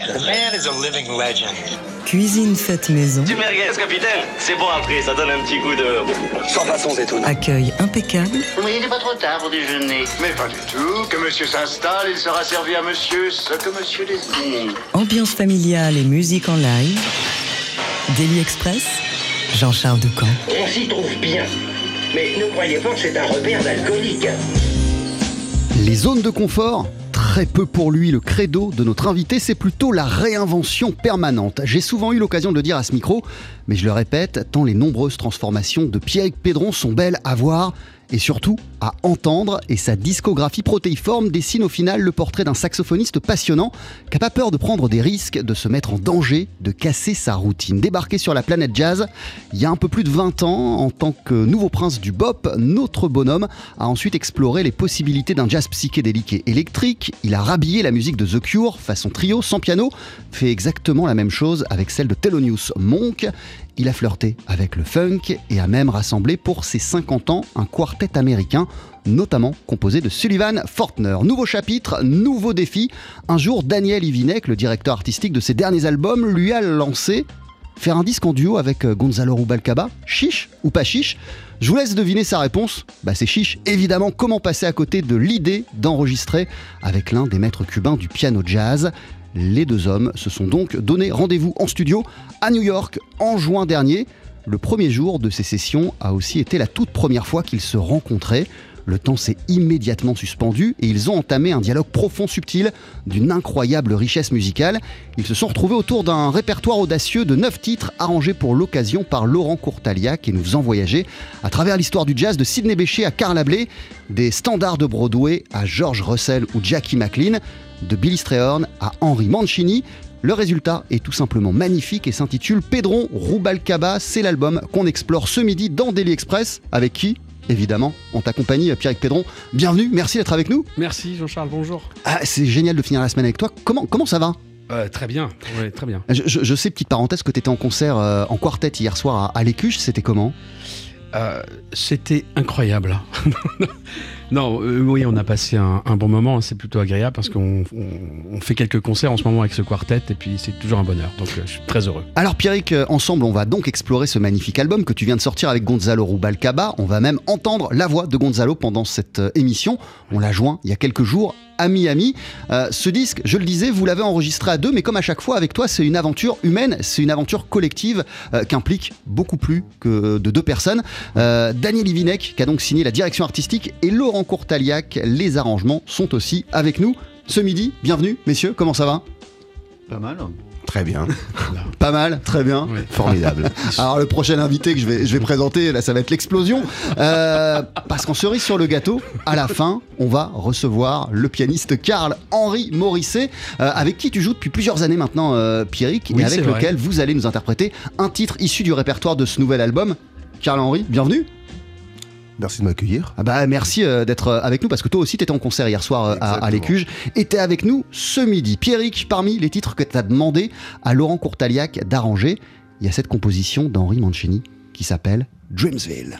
The man is a living legend. Cuisine faite maison. Du merguez, capitaine C'est bon après, ça donne un petit coup de... Sans façon, Zetoun. Accueil impeccable. Oui, il n'est pas trop tard pour déjeuner. Mais pas du tout. Que monsieur s'installe, il sera servi à monsieur ce que monsieur désire. Ambiance familiale et musique en live. Daily Express. Jean-Charles Ducamp. On s'y trouve bien. Mais ne croyez pas que c'est un repère d'alcoolique. Les zones de confort Très peu pour lui, le credo de notre invité, c'est plutôt la réinvention permanente. J'ai souvent eu l'occasion de le dire à ce micro, mais je le répète, tant les nombreuses transformations de Pierre Pédron sont belles à voir et surtout à entendre, et sa discographie protéiforme dessine au final le portrait d'un saxophoniste passionnant qui n'a pas peur de prendre des risques, de se mettre en danger, de casser sa routine. Débarqué sur la planète jazz il y a un peu plus de 20 ans, en tant que nouveau prince du bop, notre bonhomme a ensuite exploré les possibilités d'un jazz psychédélique électrique. Il a rhabillé la musique de The Cure façon trio sans piano, fait exactement la même chose avec celle de Thelonious Monk. Il a flirté avec le funk et a même rassemblé pour ses 50 ans un quartet américain, notamment composé de Sullivan Fortner. Nouveau chapitre, nouveau défi. Un jour, Daniel Ivinek, le directeur artistique de ses derniers albums, lui a lancé faire un disque en duo avec euh, Gonzalo Rubalcaba, chiche ou pas chiche? Je vous laisse deviner sa réponse. Bah c'est chiche. Évidemment, comment passer à côté de l'idée d'enregistrer avec l'un des maîtres cubains du piano jazz les deux hommes se sont donc donné rendez-vous en studio à New York en juin dernier. Le premier jour de ces sessions a aussi été la toute première fois qu'ils se rencontraient. Le temps s'est immédiatement suspendu et ils ont entamé un dialogue profond, subtil, d'une incroyable richesse musicale. Ils se sont retrouvés autour d'un répertoire audacieux de neuf titres arrangés pour l'occasion par Laurent Courtaliac et nous voyager à travers l'histoire du jazz de Sidney Bechet à Carl Ablé, des standards de Broadway à George Russell ou Jackie McLean, de Billy Strayhorn à Henry Mancini. Le résultat est tout simplement magnifique et s'intitule Pedron Rubalcaba. C'est l'album qu'on explore ce midi dans Daily Express. Avec qui Évidemment, on t'accompagne, Pierre Pédron. Bienvenue, merci d'être avec nous. Merci Jean-Charles, bonjour. Ah, c'est génial de finir la semaine avec toi. Comment, comment ça va? Euh, très bien, ouais, très bien. Je, je- je sais, petite parenthèse, que tu étais en concert euh, en quartet hier soir à, à l'Écuche. C'était comment? Euh, C'était incroyable. non, euh, oui, on a passé un, bon moment. C'est plutôt agréable parce qu'on on- on fait quelques concerts en ce moment avec ce quartet et puis c'est toujours un bonheur. Donc euh, je suis très heureux. Alors Pierrick, euh, ensemble, on va donc explorer ce magnifique album que tu viens de sortir avec Gonzalo Rubalcaba. On va même entendre la voix de Gonzalo pendant cette émission. On l'a joint il y a quelques jours à Miami. Euh, ce disque, je le disais, vous l'avez enregistré à deux, mais comme à chaque fois avec toi, c'est une aventure humaine, c'est une aventure collective euh, qui implique beaucoup plus que de deux personnes. Euh, Daniel Ivinek, qui a donc signé la direction artistique, et Laurent Courtaliac, les arrangements, sont aussi avec nous ce midi. Bienvenue, messieurs, comment ça va? Pas mal. Très bien. Pas mal, très bien. Formidable. Alors le prochain invité que je vais, je vais présenter, là ça va être l'explosion. Euh, parce qu'en cerise sur le gâteau, à la fin, on va recevoir le pianiste Karl-Henri Morisset, euh, avec qui tu joues depuis plusieurs années maintenant, euh, Pierrick, Oui, et avec vrai. lequel vous allez nous interpréter un titre issu du répertoire de ce nouvel album. Karl-Henri, bienvenue. Merci de m'accueillir. Ah bah merci euh, d'être euh, avec nous parce que toi aussi t'étais en concert hier soir euh, à, à l'Écuge et t'es avec nous ce midi. Pierrick, parmi les titres que t'as demandé à Laurent Courtaliac d'arranger, il y a cette composition d'Henri Mancini qui s'appelle. Dreamsville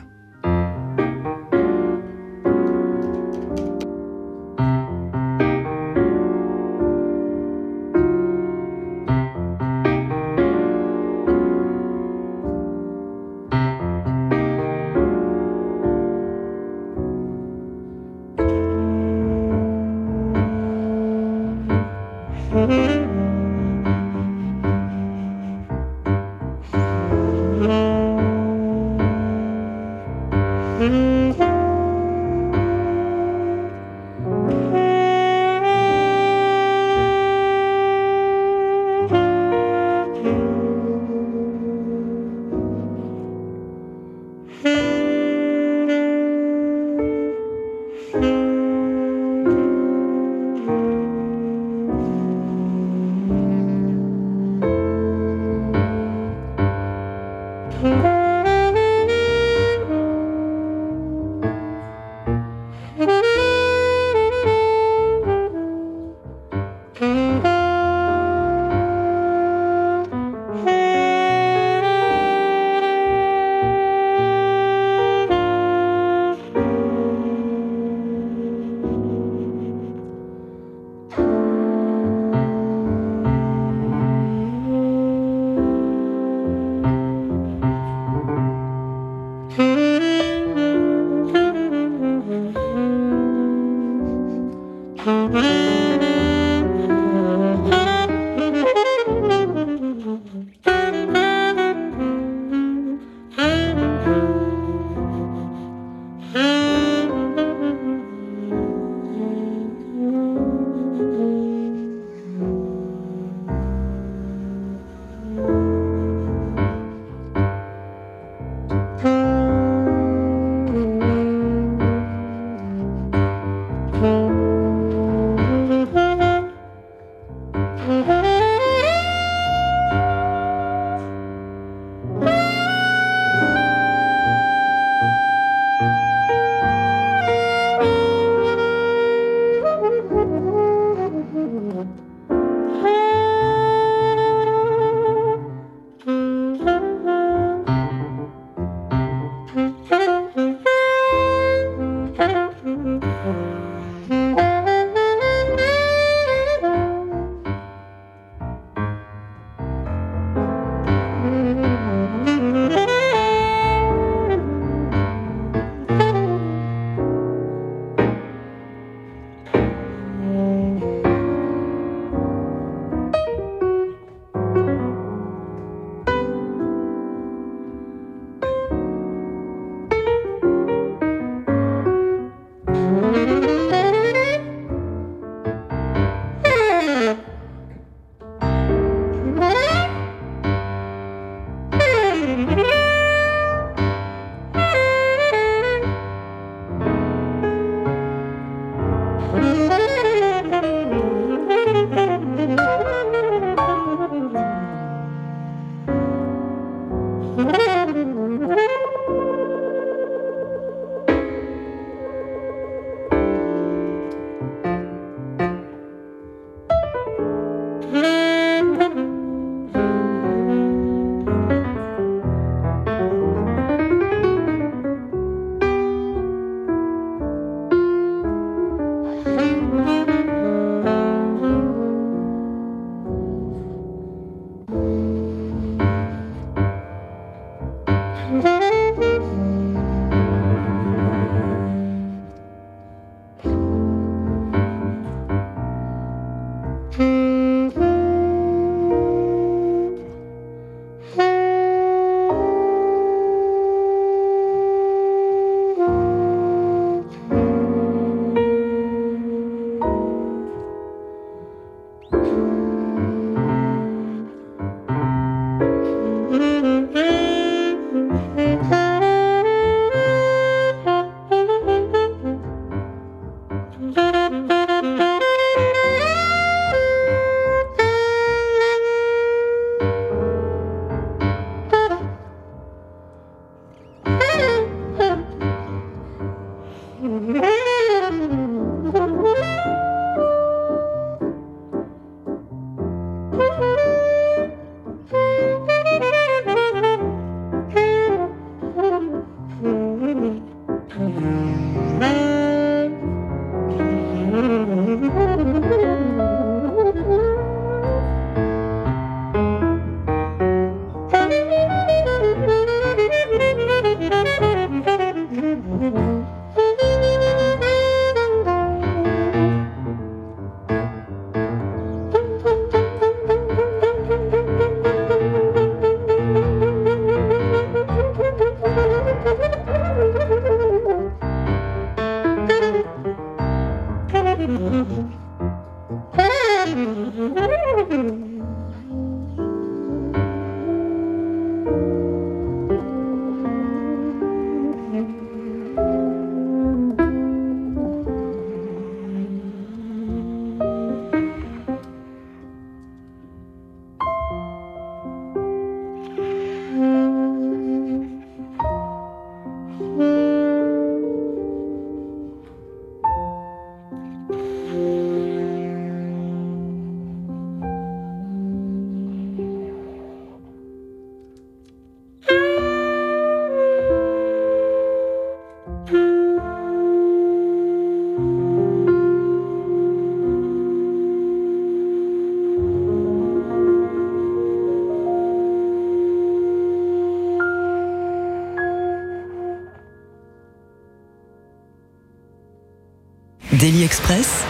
Daily Express.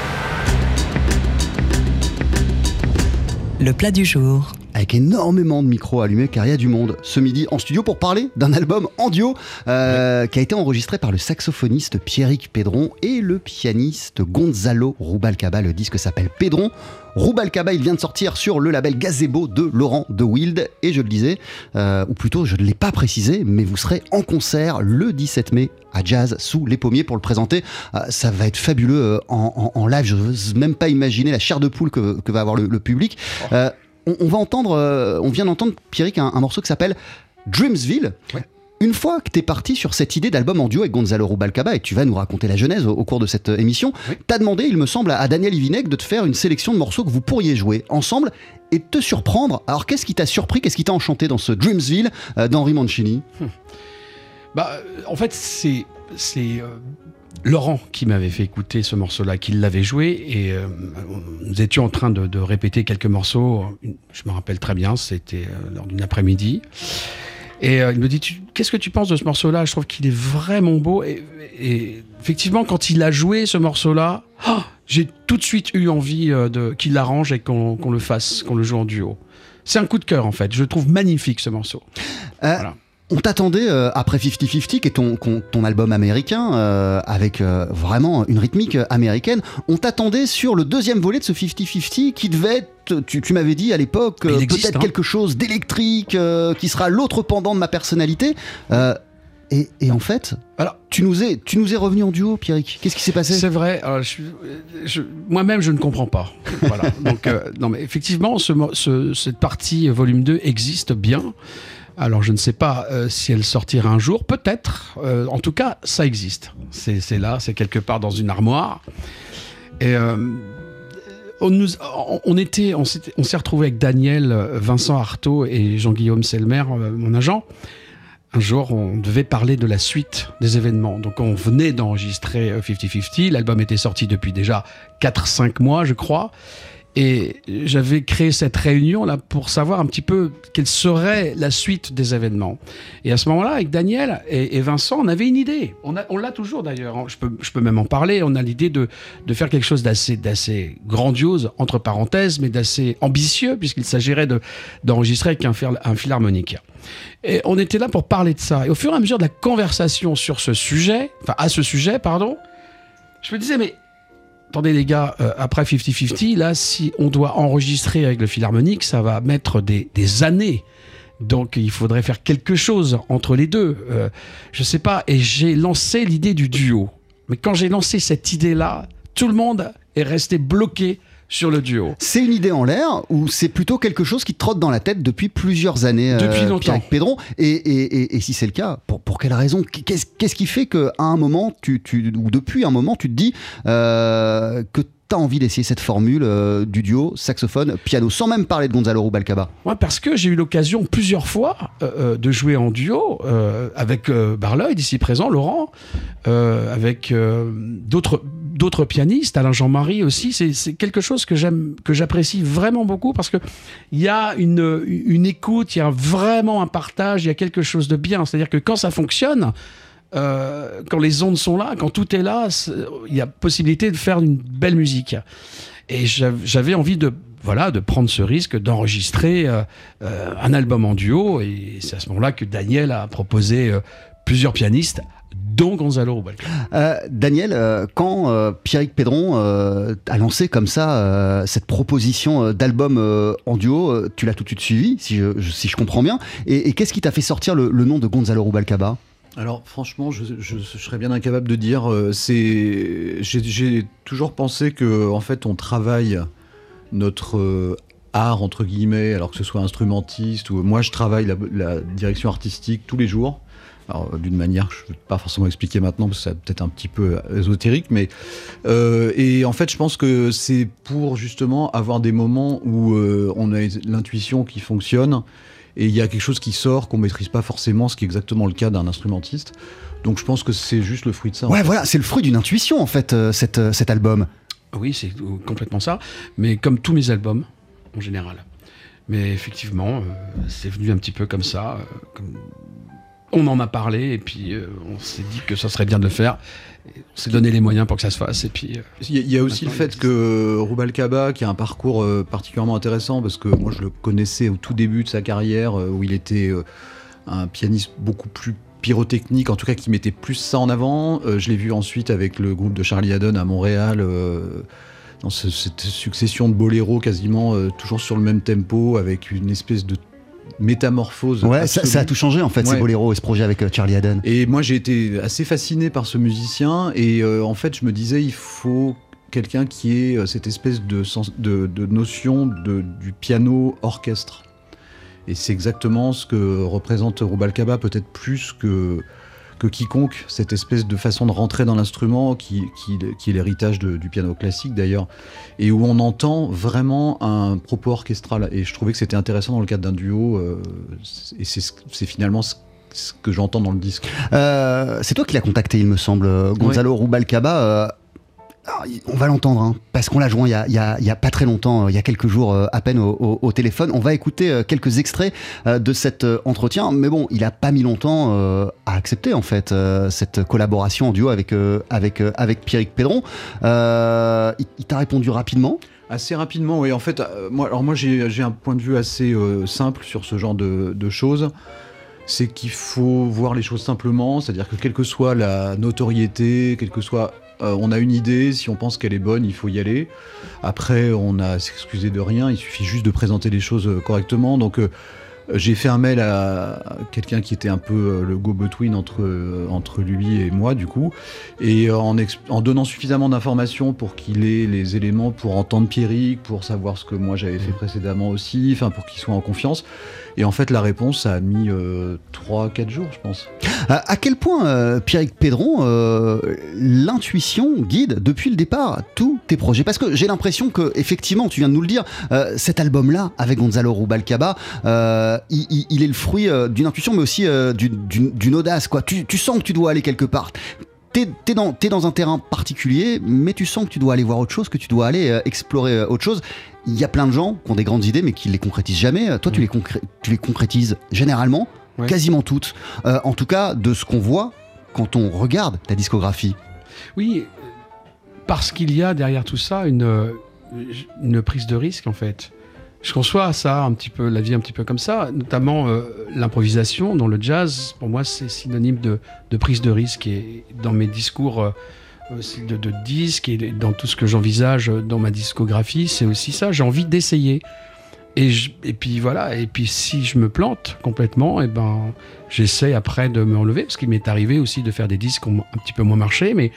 Le plat du jour. Avec énormément de micros allumés car il y a du monde ce midi en studio pour parler d'un album en duo euh, qui a été enregistré par le saxophoniste Pierrick Pedron et le pianiste Gonzalo Rubalcaba. Le disque s'appelle Pedron. Rubalcaba, il vient de sortir sur le label Gazebo de Laurent de Wild. Et je le disais, euh, ou plutôt je ne l'ai pas précisé, mais vous serez en concert le 17 mai à Jazz sous les pommiers pour le présenter. Euh, ça va être fabuleux euh, en, en- en live. Je n'ose même pas imaginer la chair de poule que, que va avoir le, le public. Euh, on, on va entendre, euh, on vient d'entendre Pierrick un, un morceau qui s'appelle Dreamsville. Une fois que tu es parti sur cette idée d'album en duo avec Gonzalo Rubalcaba, et tu vas nous raconter la genèse au, au cours de cette euh, émission, t'as demandé, il me semble, à, Daniel Ivinec de te faire une sélection de morceaux que vous pourriez jouer ensemble et de te surprendre. Alors qu'est-ce qui t'a surpris, qu'est-ce qui t'a enchanté dans ce Dreamsville euh, d'Henri Mancini? Bah, euh, en fait, c'est c'est euh, Laurent qui m'avait fait écouter ce morceau-là, qui l'avait joué, et euh, nous étions en train de, de répéter quelques morceaux. Je me rappelle très bien, c'était euh, lors d'une après-midi. Et euh, il me dit, qu'est-ce que tu penses de ce morceau-là? Je trouve qu'il est vraiment beau. Et, et effectivement, quand il a joué ce morceau-là, ah, j'ai tout de suite eu envie de qu'il l'arrange et qu'on le fasse, qu'on le joue en duo. C'est un coup de cœur en fait. Je le trouve magnifique ce morceau. Euh, Voilà. On t'attendait euh, après 50-50, qui est ton, ton, album américain, euh, avec euh, vraiment une rythmique américaine. On t'attendait sur le deuxième volet de ce 50-50 qui devait être, tu, tu m'avais dit à l'époque, peut-être hein. quelque chose d'électrique, qui sera l'autre pendant de ma personnalité. Et, et en fait, Alors- tu nous es, tu nous es revenu en duo, Pierrick. Qu'est-ce qui s'est passé? C'est vrai. Moi-même, je ne comprends pas. Voilà. Donc, euh, non, mais effectivement, ce, cette partie volume 2 existe bien. Alors, je ne sais pas euh, si elle sortira un jour. Peut-être. Euh, en tout cas, ça existe. C'est là, c'est quelque part dans une armoire. Et euh, on, était, on s'est retrouvé avec Daniel, Vincent Artaud et Jean-Guillaume Selmer, mon agent. Un jour, on devait parler de la suite des événements. Donc, on venait d'enregistrer euh, 50-50. L'album était sorti depuis déjà 4-5 mois, je crois. Et j'avais créé cette réunion là pour savoir un petit peu quelle serait la suite des événements. Et à ce moment-là, avec Daniel et, Vincent, on avait une idée. On l'a toujours d'ailleurs. Je peux, même en parler. On a l'idée de, faire quelque chose d'assez, grandiose, entre parenthèses, mais d'assez ambitieux, puisqu'il s'agirait de, d'enregistrer avec un, un philharmonique. Et on était là pour parler de ça. Et au fur et à mesure de la conversation sur ce sujet, enfin à ce sujet, pardon, je me disais, mais attendez les gars, euh, après 50-50, là, si on doit enregistrer avec le philharmonique, ça va mettre des, années. Donc il faudrait faire quelque chose entre les deux. Euh, je sais pas. Et j'ai lancé l'idée du duo. Mais quand j'ai lancé cette idée-là, tout le monde est resté bloqué sur le duo. C'est une idée en l'air ou c'est plutôt quelque chose qui te trotte dans la tête depuis plusieurs années Depuis euh, longtemps. Pierrick Pédron et, et, et, et si c'est le cas, pour, pour quelle raison? Qu'est-ce qu'est-ce qui fait qu'à un moment, tu, tu, ou depuis un moment, tu te dis euh, que tu as envie d'essayer cette formule euh, du duo saxophone-piano, sans même parler de Gonzalo Rubalcaba? Ouais, parce que j'ai eu l'occasion plusieurs fois euh, de jouer en duo euh, avec Barloyd, ici présent, Laurent, avec d'autres d'autres pianistes, Alain Jean-Marie aussi. C'est quelque chose que j'aime, que j'apprécie vraiment beaucoup parce que il y a une, écoute, il y a vraiment un partage, il y a quelque chose de bien. C'est-à-dire que quand ça fonctionne, euh, quand les ondes sont là, quand tout est là, il y a possibilité de faire une belle musique. Et j'av- j'avais envie de voilà de prendre ce risque d'enregistrer euh, euh, un album en duo. Et c'est à ce moment-là que Daniel a proposé plusieurs pianistes, dont Gonzalo Rubalcaba. Euh, Daniel, euh, quand euh, Pierrick Pédron euh, a lancé comme ça euh, cette proposition euh, d'album euh, en duo, euh, tu l'as tout de suite suivi, si je, je- si je comprends bien. Et, et qu'est-ce qui t'a fait sortir le, le nom de Gonzalo Rubalcaba? Alors franchement, je, je- je serais bien incapable de dire. euh, C'est, j'ai, toujours pensé que en fait, on travaille notre euh, art entre guillemets, alors que ce soit instrumentiste ou moi, je travaille la, la direction artistique tous les jours. Alors, d'une manière que je ne vais pas forcément expliquer maintenant, parce que c'est peut-être un petit peu ésotérique, mais euh, et en fait, je pense que c'est pour justement avoir des moments où euh, on a l'intuition qui fonctionne et il y a quelque chose qui sort qu'on maîtrise pas forcément, ce qui est exactement le cas d'un instrumentiste. Donc je pense que c'est juste le fruit de ça. Ouais, fait. voilà, c'est le fruit d'une intuition en fait, euh, cette, euh, cet album. Oui, c'est complètement ça. Mais comme tous mes albums, en général. Mais effectivement, euh, c'est venu un petit peu comme ça. euh, comme- on en a parlé et puis euh, on s'est dit que ça serait bien de le faire. S'est donné les moyens pour que ça se fasse et puis. euh, Il y a- aussi le fait que Rubalcaba, qui a un parcours euh, particulièrement intéressant, parce que moi je le connaissais au tout début de sa carrière, où il était un pianiste beaucoup plus pyrotechnique, en tout cas qui mettait plus ça en avant. Je l'ai vu ensuite avec le groupe de Charlie Haddon à Montréal, dans ce- cette succession de boléros quasiment euh, toujours sur le même tempo, avec une espèce de métamorphose. Ouais, ça, a tout changé en fait, ces Ouais. boléros et ce projet avec euh, Charlie Haddon. Et moi, j'ai été assez fasciné par ce musicien. Et euh, en fait, je me disais, il faut quelqu'un qui ait euh, cette espèce de, sens- de, de notion de, du piano orchestre. Et c'est exactement ce que représente Rubalcaba, peut-être plus que, que quiconque, cette espèce de façon de rentrer dans l'instrument, qui, qui, qui est l'héritage du piano classique d'ailleurs, et où on entend vraiment un propos orchestral. Et je trouvais que c'était intéressant dans le cadre d'un duo, euh, et c'est ce- c'est finalement ce ce que j'entends dans le disque. Euh, c'est toi qui l'as contacté, il me semble, euh, Gonzalo Rubalcaba. euh, il- on va l'entendre, hein, parce qu'on l'a joint il y, a, pas très longtemps, euh, il y a quelques jours euh, à peine au, téléphone. On va écouter euh, quelques extraits de cet entretien, mais bon, il a pas mis longtemps à accepter en fait cette collaboration en duo avec, avec, avec Pierrick Pédron. Il t'a répondu rapidement? Assez rapidement, oui. En fait, moi, alors moi, j'ai un point de vue assez simple sur ce genre de, de choses. C'est qu'il faut voir les choses simplement, c'est-à-dire que quelle que soit la notoriété, quelle que soit, euh, on a une idée, si on pense qu'elle est bonne, il faut y aller. Après, on a s'excuser de rien, il suffit juste de présenter les choses euh, correctement. Donc, euh, j'ai fait un mail à quelqu'un qui était un peu le go-between entre, entre lui et moi, du coup, et en, donnant suffisamment d'informations pour qu'il ait les éléments pour entendre Pierrick, pour savoir ce que moi j'avais fait précédemment aussi, enfin pour qu'il soit en confiance. Et en fait, la réponse, ça a mis 3-4 jours, je pense. À, quel point, euh, Pierrick Pédron, euh, l'intuition guide depuis le départ tous tes projets? Parce que j'ai l'impression que, effectivement, tu viens de nous le dire, euh, cet album-là, avec Gonzalo Rubalcaba, euh, il, il- est le fruit euh, d'une intuition, mais aussi euh, d'une- audace. Tu, sens que tu dois aller quelque part. T'es es dans, un terrain particulier, mais tu sens que tu dois aller voir autre chose, que tu dois aller euh, explorer euh, autre chose. Il y a plein de gens qui ont des grandes idées, mais qui les concrétisent jamais. Euh, Toi, tu, les concré- tu les concrétises généralement, Ouais. quasiment toutes. Euh, en tout cas, de ce qu'on voit quand on regarde ta discographie. Oui, parce qu'il y a derrière tout ça une, euh, une prise de risque en fait. Je conçois ça un petit peu, la vie un petit peu comme ça, notamment euh, l'improvisation dans le jazz. Pour moi, c'est synonyme de, de prise de risque et dans mes discours euh, de, de disques et dans tout ce que j'envisage dans ma discographie, c'est aussi ça. J'ai envie d'essayer. Et, et puis voilà, et puis si je me plante complètement, et ben j'essaie après de me relever, parce qu'il m'est arrivé aussi de faire des disques qui ont un petit peu moins marché, mais,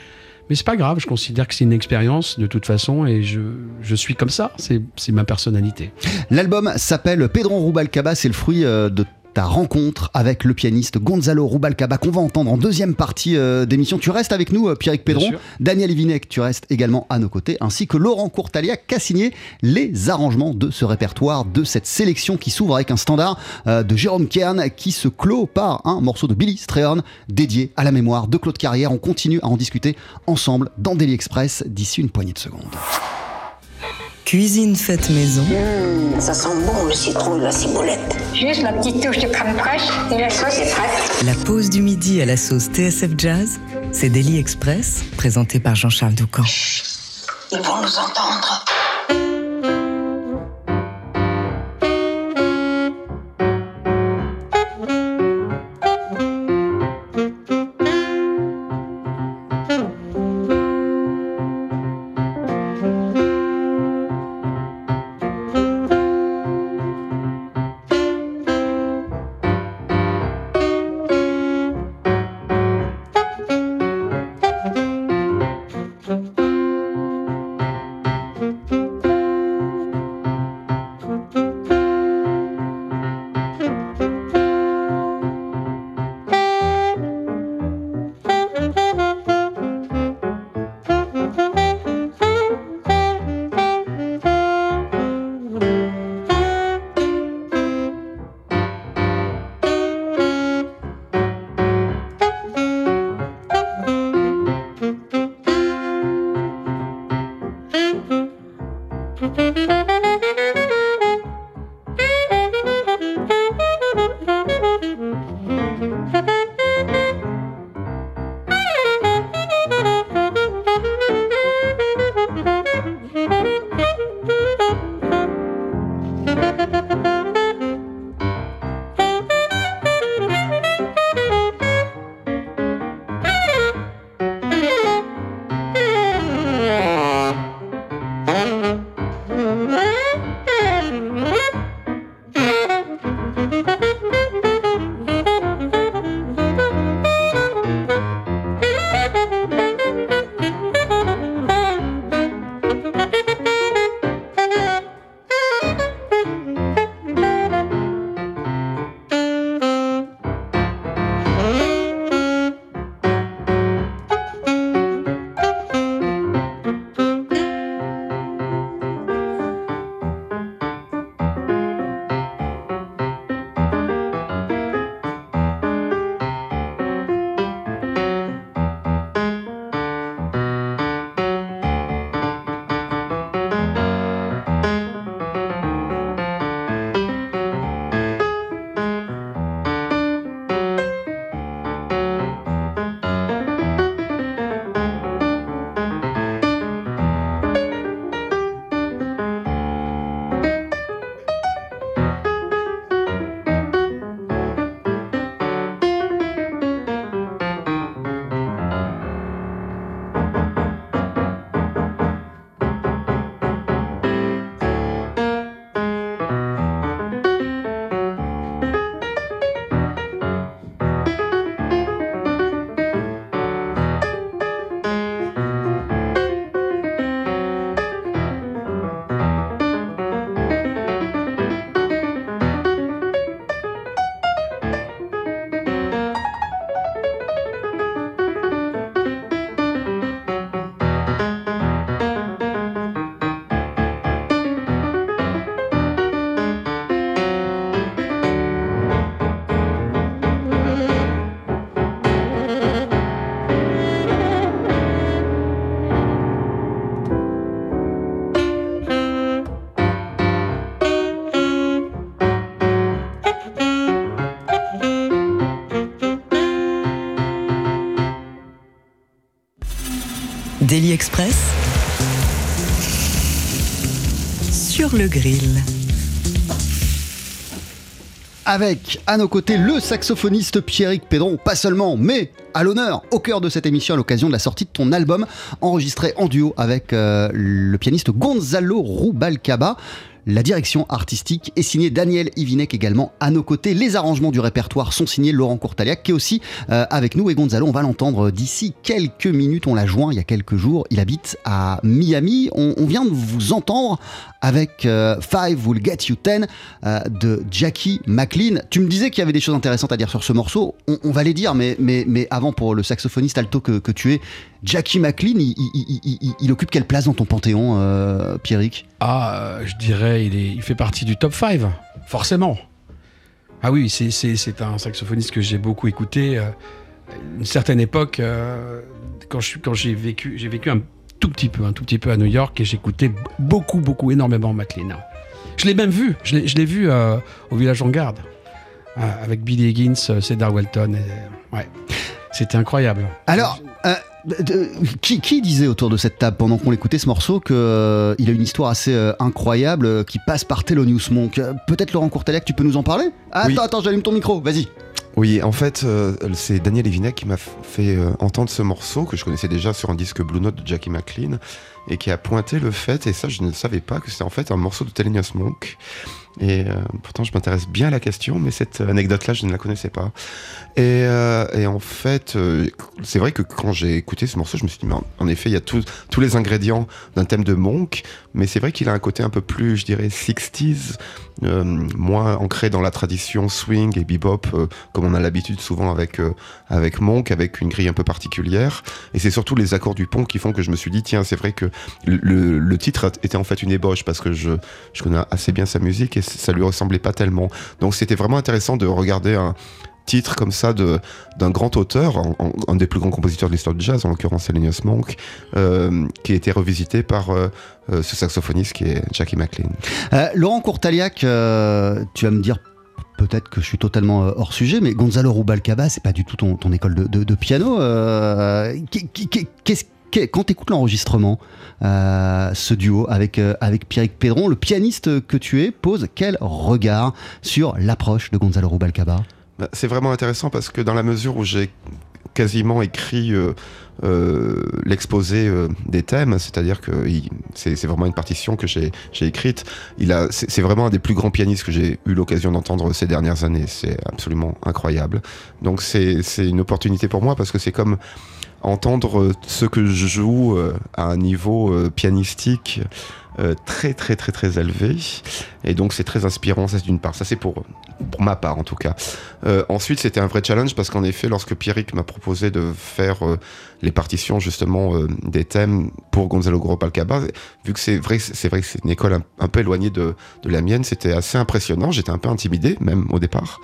mais c'est pas grave, je considère que c'est une expérience de toute façon, et je, je suis comme ça, c'est c'est ma personnalité. L'album s'appelle Pedron Rubalcaba, c'est le fruit euh, de ta rencontre avec le pianiste Gonzalo Rubalcaba qu'on va entendre en deuxième partie euh, d'émission. Tu restes avec nous, euh, Pierrick sûr. Daniel Evinec, tu restes également à nos côtés, ainsi que Laurent Courtaliac qui a signé les arrangements de ce répertoire, de cette sélection qui s'ouvre avec un standard euh, de Jérôme Kern qui se clôt par un morceau de Billy Strayhorn dédié à la mémoire de Claude Carrière. On continue à en discuter ensemble dans Daily Express d'ici une poignée de secondes. Cuisine faite maison, Ça sent bon le citron de la ciboulette. Juste la petite touche de crème fraîche et la sauce est prête. la pause du midi à la sauce TSF Jazz, c'est Daily Express, présenté par Jean-Charles Doucan. Ils vont nous entendre. Le grill. Avec à nos côtés le saxophoniste Pierrick Pédron, pas seulement, mais à l'honneur, au cœur de cette émission à l'occasion de la sortie de ton album, enregistré en duo avec euh, le pianiste Gonzalo Rubalcaba. La direction artistique est signée Daniel Ivinek également à nos côtés. Les arrangements du répertoire sont signés Laurent Courtaliac qui est aussi euh, avec nous et Gonzalo, on va l'entendre d'ici quelques minutes. On l'a joint il y a quelques jours. Il habite à Miami. On, vient de vous entendre avec euh, Five Will Get You Ten euh, de Jackie McLean. Tu me disais qu'il y avait des choses intéressantes à dire sur ce morceau. On, va les dire, mais, mais, mais avant, pour le saxophoniste alto que tu es, Jackie McLean, il, il- il- il- il occupe quelle place dans ton panthéon, euh, Pierrick? Ah, euh, je dirais, il, est, il fait partie du top 5, forcément. Ah oui, c'est- c'est c'est un saxophoniste que j'ai beaucoup écouté. euh, à une certaine époque, euh, quand je suis- quand j'ai vécu, j'ai vécu un tout petit peu, un tout petit peu à New York et j'écoutais beaucoup, beaucoup, énormément McLean. Je l'ai même vu, je l'ai vu euh, au village en garde avec Billy Higgins, Cedar Walton. et- ouais, c'était incroyable. Alors, euh, de- qui, qui disait autour de cette table pendant qu'on écoutait ce morceau qu'il a une histoire assez euh, incroyable euh, qui passe par Thelonious Monk? Euh, Peut-être Laurent Courtaliac, tu peux nous en parler? Ah, Oui. Attends, attends, j'allume ton micro, vas-y. Oui, en fait, euh, c'est Daniel Evinek qui m'a fait euh, entendre ce morceau que je connaissais déjà sur un disque Blue Note de Jackie McLean et qui a pointé le fait, et ça je ne le savais pas, que c'était en fait un morceau de Thelonious Monk. Et euh, pourtant, je m'intéresse bien à la question, mais cette anecdote-là, je ne la connaissais pas. Et, euh, en fait, euh, c'est vrai que quand j'ai écouté ce morceau, je me suis dit, mais en, effet, il y a tous les ingrédients d'un thème de Monk, mais c'est vrai qu'il a un côté un peu plus, je dirais, 60s, euh, moins ancré dans la tradition swing et bebop, comme on a l'habitude souvent avec, avec Monk, avec une grille un peu particulière. Et c'est surtout les accords du pont qui font que je me suis dit, tiens, c'est vrai que le, titre était en fait une ébauche parce que je, connais assez bien sa musique ça lui ressemblait pas tellement. Donc c'était vraiment intéressant de regarder un titre comme ça de d'un grand auteur, un des plus grands compositeurs de l'histoire du jazz, en l'occurrence Thelonious Monk, euh, qui a été revisité par euh, euh, ce saxophoniste qui est Jackie McLean. Laurent Courtaliac, tu vas me dire peut-être que je suis totalement hors sujet, mais Gonzalo Rubalcaba, c'est pas du tout ton, école de, piano. qu'est- qu'est- Qu'est-ce que- quand tu écoutes l'enregistrement, euh, ce duo avec, euh, avec Pierrick Pédron, le pianiste que tu es pose quel regard sur l'approche de Gonzalo Rubalcaba? Bah, C'est vraiment intéressant parce que dans la mesure où j'ai quasiment écrit euh, euh, l'exposé des thèmes, c'est-à-dire que c'est vraiment une partition que j'ai écrite. C'est vraiment un des plus grands pianistes que j'ai eu l'occasion d'entendre ces dernières années. C'est absolument incroyable. Donc c'est une opportunité pour moi parce que c'est comme entendre euh, ce que je joue euh, à un niveau euh, pianistique euh, très très très très élevé. Et donc c'est très inspirant ça c'est d'une part. Ça c'est pour pour ma part en tout cas. Euh, ensuite c'était un vrai challenge parce qu'en effet lorsque Pierrick m'a proposé de faire euh, les partitions justement des thèmes pour Gonzalo Gropalcaba vu que c'est vrai c'est vrai que c'est une école un, peu éloignée de, de la mienne c'était assez impressionnant. J'étais un peu intimidé même au départ.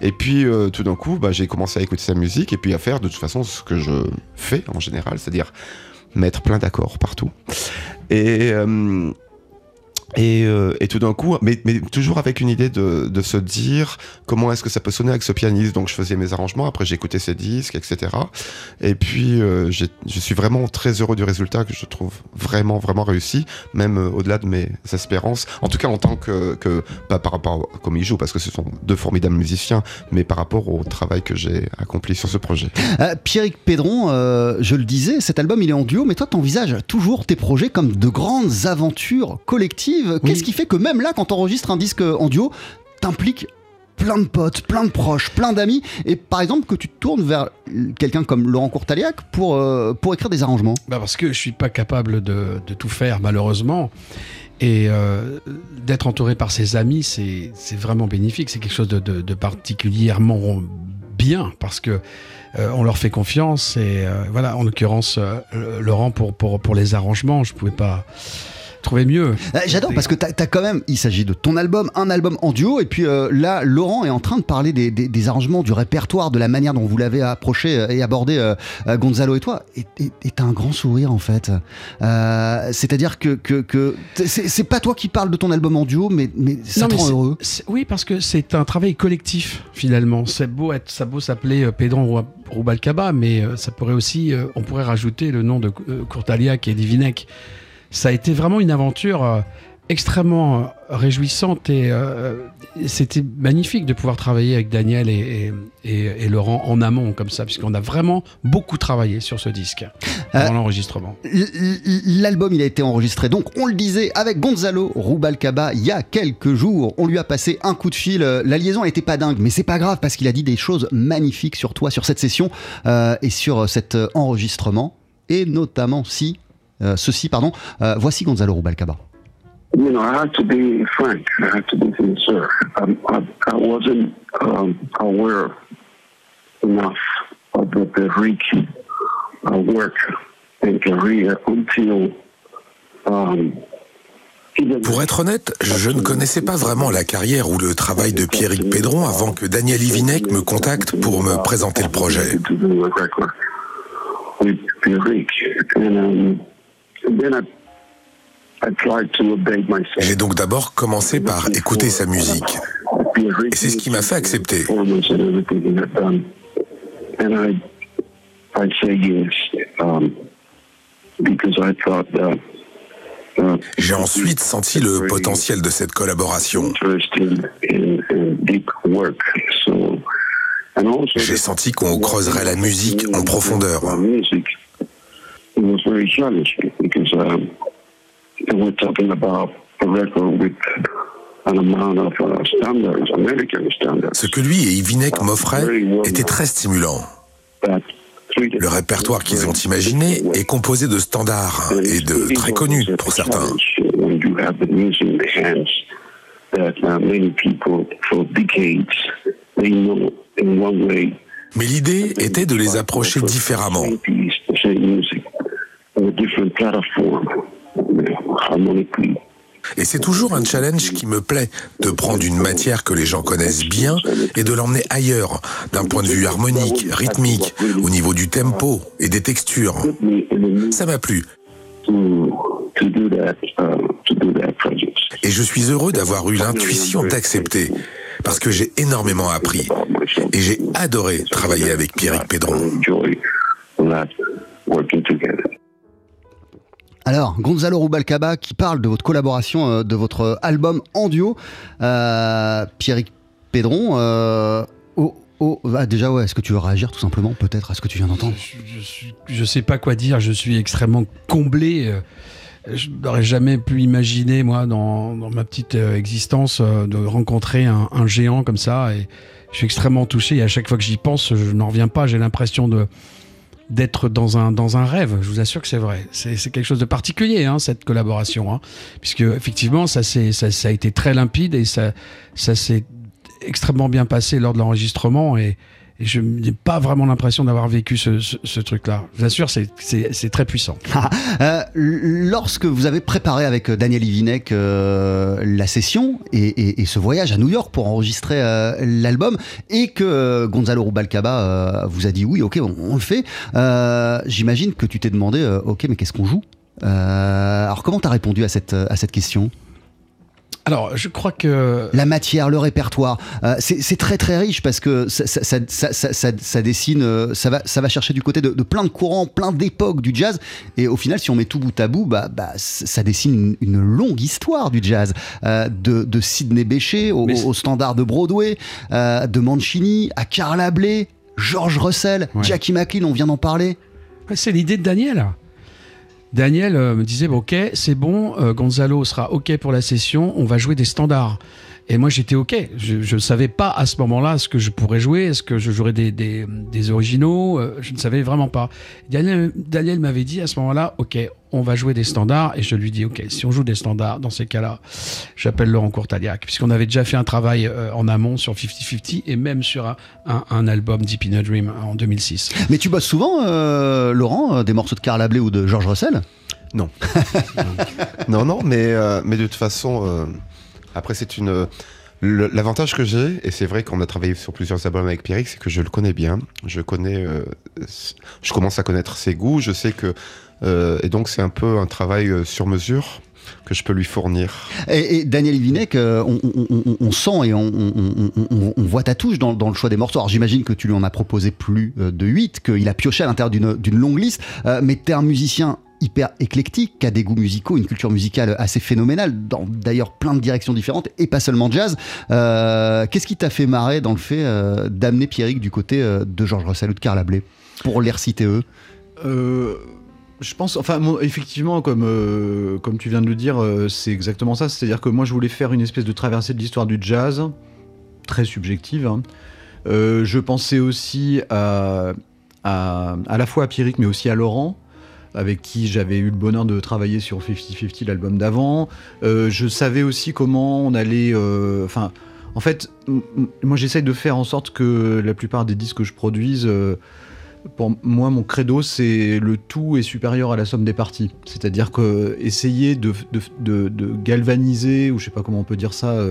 Et puis tout d'un coup bah, j'ai commencé à écouter sa musique et puis à faire de toute façon ce que je fais en général c'est-à-dire mettre plein d'accords partout. Et euh, et, euh, et tout d'un coup, mais, toujours avec une idée de, se dire comment est-ce que ça peut sonner avec ce pianiste. Donc je faisais mes arrangements, après j'écoutais ses disques, etc. Et puis euh, je suis vraiment très heureux du résultat que je trouve vraiment vraiment réussi, même euh, au-delà de mes espérances. En tout cas en tant que, pas par rapport à comme il joue, parce que ce sont deux formidables musiciens, mais par rapport au travail que j'ai accompli sur ce projet. Pierrick Pédron, je le disais, cet album il est en duo, mais toi t'envisages toujours tes projets comme de grandes aventures collectives. Qu'est-ce qui fait que même là, quand t'enregistres un disque en duo, t'impliques plein de potes, plein de proches, plein d'amis, et par exemple que tu te tournes vers quelqu'un comme Laurent Courtaliac pour, euh, pour écrire des arrangements? Bah parce que je suis pas capable de, de tout faire malheureusement. Et euh, d'être entouré par ses amis, c'est vraiment bénéfique. C'est quelque chose de, de- de particulièrement bien parce que euh, on leur fait confiance. Et voilà, en l'occurrence, Laurent pour, pour, pour les arrangements, je pouvais pas trouver mieux. Euh, J'adore parce que t'as as quand même, il s'agit de ton album, un album en duo, et puis euh, là, Laurent est en train de parler des, des- des arrangements, du répertoire, de la manière dont vous l'avez approché euh, et abordé euh, Gonzalo et toi, et t'as un grand sourire en fait. Euh, C'est-à-dire que, que, que c'est pas toi qui parles de ton album en duo, mais, mais ça Non, te mais rend heureux. Oui, parce que c'est un travail collectif finalement. C'est beau être, ça beau s'appeler Pedron Rou- Roubalcaba, mais ça pourrait aussi, on pourrait rajouter le nom de euh, Courtaliac et Divinec. Ça a été vraiment une aventure euh, extrêmement euh, réjouissante et euh, c'était magnifique de pouvoir travailler avec Daniel et, et- et- et Laurent en amont comme ça, puisqu'on a vraiment beaucoup travaillé sur ce disque avant l'enregistrement. L- l- L'album, il a été enregistré, donc on le disait, avec Gonzalo Rubalcaba il y a quelques jours. On lui a passé un coup de fil. Euh, La liaison n'était pas dingue, mais c'est pas grave parce qu'il a dit des choses magnifiques sur toi, sur cette session euh, et sur euh, cet euh, enregistrement. Et notamment si, euh, ceci, pardon, euh, voici Gonzalo Rubalcaba. you know, I have to be frank. I have to be sincere. Um, I, I wasn't um, aware enough of the uh, work and career until um, Pour être honnête, je ne connaissais pas vraiment la carrière ou le travail de Pierrick Pédron avant que Daniel Ivinec me contacte pour me présenter le projet. J'ai donc d'abord commencé par écouter sa musique. Et c'est ce qui m'a fait accepter. um, because I thought that uh, J'ai ensuite senti le potentiel de cette collaboration. J'ai senti qu'on creuserait la musique en profondeur. It was very challenging because um, we're talking about a record with an amount of uh, standards, American standards. Ce que lui et Ivinec m'offraient était très stimulant. Le répertoire qu'ils ont imaginé est composé de standards et de très connus pour certains. uh, Mais l'idée était de les approcher différemment. Different platform harmonically. Et c'est toujours un challenge qui me plaît, de prendre une matière que les gens connaissent bien et de l'emmener ailleurs, d'un point de vue harmonique, rythmique, au niveau du tempo et des textures. Ça m'a plu. Et je suis heureux d'avoir eu l'intuition d'accepter, parce que j'ai énormément appris. Et j'ai adoré travailler avec Pierrick Pédron. Alors, Gonzalo Rubalcaba qui parle de votre collaboration, euh, de votre album en duo. Euh, Pierrick Pédron, euh, oh, oh, bah, déjà, ouais, est-ce que tu veux réagir tout simplement, peut-être, à ce que tu viens d'entendre? Je, je sais pas quoi dire, je suis extrêmement comblé. euh, Je n'aurais jamais pu imaginer, moi, dans, ma petite existence, de rencontrer un, un géant comme ça. Et je suis extrêmement touché. Et à chaque fois que j'y pense, je n'en reviens pas. J'ai l'impression de d'être dans un, dans un rêve. Je vous assure que c'est vrai. C'est quelque chose de particulier, hein, cette collaboration. hein. puisque, effectivement, ça, ça, ça a été très limpide et ça, ça s'est extrêmement bien passé lors de l'enregistrement. Et, et je n'ai pas vraiment l'impression d'avoir vécu ce, truc-là. Je vous c'est- très puissant. Euh, lorsque vous avez préparé avec Daniel Ivinek euh, la session et, ce voyage à New York pour enregistrer euh, l'album et que euh, Gonzalo Rubalcaba euh, vous a dit oui, ok, on, le fait, euh, j'imagine que tu t'es demandé, euh, ok, mais qu'est-ce qu'on joue? Euh, Alors comment t'as répondu à cette, à cette question? Alors, je crois que... La matière, le répertoire, euh, c'est très très riche parce que ça, ça- ça- ça- ça- ça- ça dessine, euh, ça va, ça va chercher du côté de, de plein de courants, plein d'époques du jazz. Et au final, si on met tout bout à bout, bah, bah, ça dessine une, une longue histoire du jazz. Euh, de, de Sidney Bechet au, au standard de Broadway, euh, de Mancini à Carla Bley, George Russell, Jackie McLean, on vient d'en parler. Ouais, c'est l'idée de Daniel. Daniel euh, me disait bon, ok, c'est bon, euh, Gonzalo sera ok pour la session, on va jouer des standards. Et moi j'étais ok. Je ne savais pas à ce moment-là ce que je pourrais jouer, est-ce que je jouerais des, des, des originaux, euh, je ne savais vraiment pas. Daniel, Daniel m'avait dit à ce moment-là, ok, on va jouer des standards. Et je lui dis, ok, si on joue des standards, dans ces cas-là, j'appelle Laurent Courtaliac, puisqu'on avait déjà fait un travail euh, en amont sur 50-50 et même sur un, un- un album Deep in a Dream en 2006. Mais tu bosses souvent, euh, Laurent, euh, des morceaux de Carla Bley ou de George Russell? Non. non, non, mais, euh, mais de toute façon, euh, après, c'est une. L'avantage que j'ai, et c'est vrai qu'on a travaillé sur plusieurs albums avec Pierrick, c'est que je le connais bien. Je connais. euh, je commence à connaître ses goûts. Je sais que. euh, et donc, c'est un peu un travail euh, sur mesure que je peux lui fournir. Et, Daniel Ivinek, euh, on, sent et on, voit ta touche dans, le choix des morceaux. Alors j'imagine que tu lui en as proposé plus de 8, qu'il a pioché à l'intérieur d'une longue liste, euh, mais tu es un musicien hyper éclectique, qui a des goûts musicaux, une culture musicale assez phénoménale, dans d'ailleurs plein de directions différentes, et pas seulement jazz. Euh, Qu'est-ce qui t'a fait marrer dans le fait euh, d'amener Pierrick du côté euh, de George Russell ou de Carla Bley, pour les reciter eux? Euh, je pense, enfin, effectivement, comme, comme tu viens de le dire, c'est exactement ça. C'est-à-dire que moi, je voulais faire une espèce de traversée de l'histoire du jazz, très subjective. hein. Je pensais aussi à, à, à la fois à Pierrick, mais aussi à Laurent avec qui j'avais eu le bonheur de travailler sur 50-50, l'album d'avant. Euh, je savais aussi comment on allait... euh, Enfin, en fait, moi j'essaye de faire en sorte que la plupart des disques que je produise... euh, pour moi, mon credo, c'est le tout est supérieur à la somme des parties. C'est-à-dire que essayer de, galvaniser, ou je sais pas comment on peut dire ça,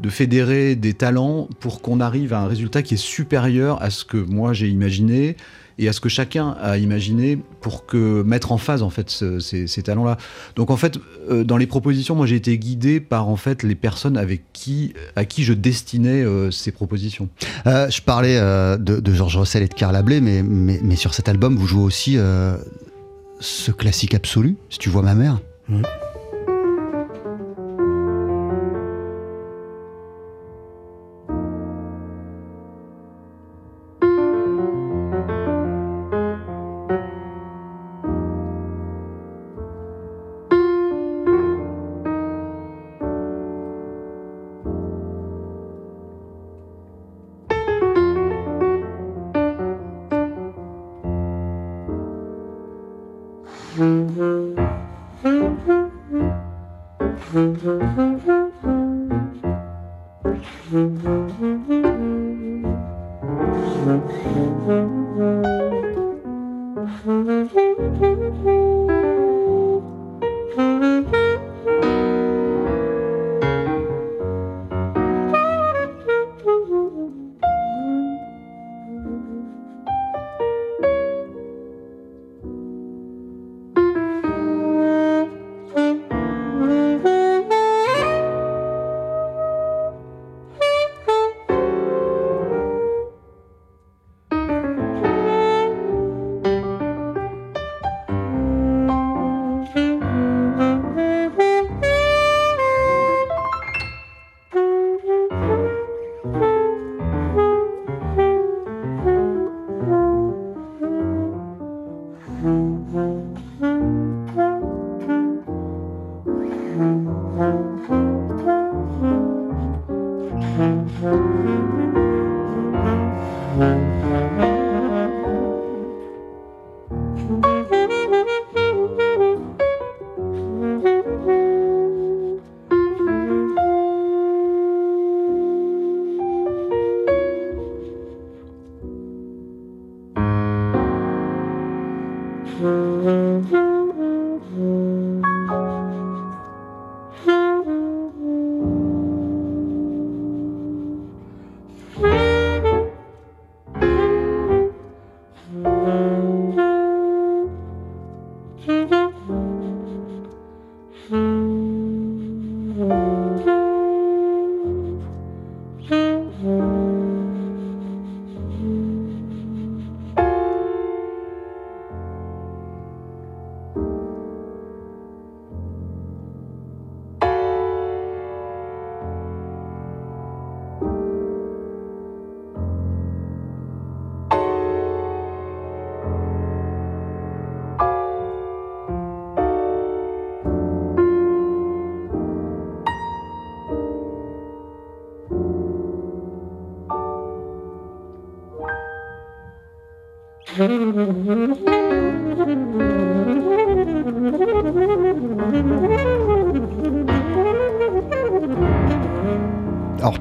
de fédérer des talents pour qu'on arrive à un résultat qui est supérieur à ce que moi j'ai imaginé et à ce que chacun a imaginé pour que mettre en phase en fait ce- ces, ces talents-là. Donc en fait, euh, dans les propositions, moi j'ai été guidé par en fait les personnes avec qui, à qui je destinais euh, ces propositions. Euh, je parlais euh, de, de George Russell et de Carla Bley, mais, mais, mais sur cet album, vous jouez aussi euh, ce classique absolu, si tu vois ma mère. Thank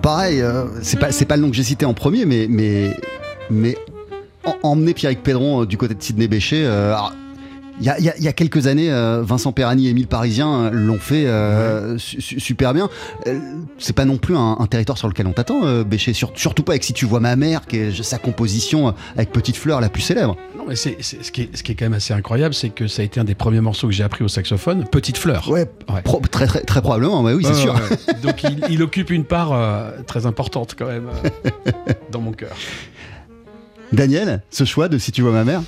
Pareil, euh, c'est pas, pas le nom que j'ai cité en premier, mais, mais, mais en- emmener Pierrick Pédron euh, du côté de Sidney Bechet. euh, il y, a, il y a- il y a quelques années, euh, Vincent Perrani et Émile Parisien euh, l'ont fait euh, su- su- super bien. C'est pas non plus un, un territoire sur lequel on t'attend. Sur- surtout pas avec Si tu vois ma mère, qui est sa composition avec Petite Fleur la plus célèbre. Non, mais c'est, ce, qui est, ce qui est quand même assez incroyable, c'est que ça a été un des premiers morceaux que j'ai appris au saxophone, Petite Fleur. Ouais, pro- très, très, très probablement, ouais, oui, c'est sûr. Donc il, il occupe une part euh, très importante quand même euh, dans mon cœur. Daniel, ce choix de Si tu vois ma mère?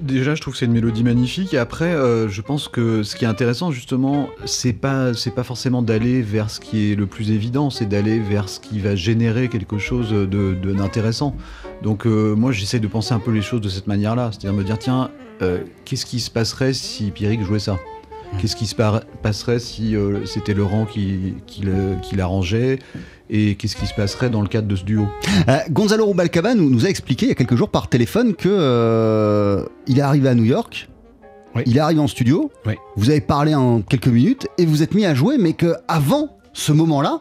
Déjà, je trouve que c'est une mélodie magnifique. Et après, euh, je pense que ce qui est intéressant, justement, c'est pas, c'est pas forcément d'aller vers ce qui est le plus évident, c'est d'aller vers ce qui va générer quelque chose de, d'intéressant. Donc, euh, moi, j'essaie de penser un peu les choses de cette manière-là. C'est-à-dire me dire, tiens, euh, qu'est-ce qui se passerait si Pierrick jouait ça? Qu'est-ce qui se passerait si euh, c'était Laurent qui, qui l'arrangeait? Et qu'est-ce qui se passerait dans le cadre de ce duo Euh, Gonzalo Rubalcaba nous, nous a expliqué il y a quelques jours par téléphone que euh, il est arrivé à New York. Il est arrivé en studio. Vous avez parlé en quelques minutes et vous êtes mis à jouer, mais que avant ce moment-là,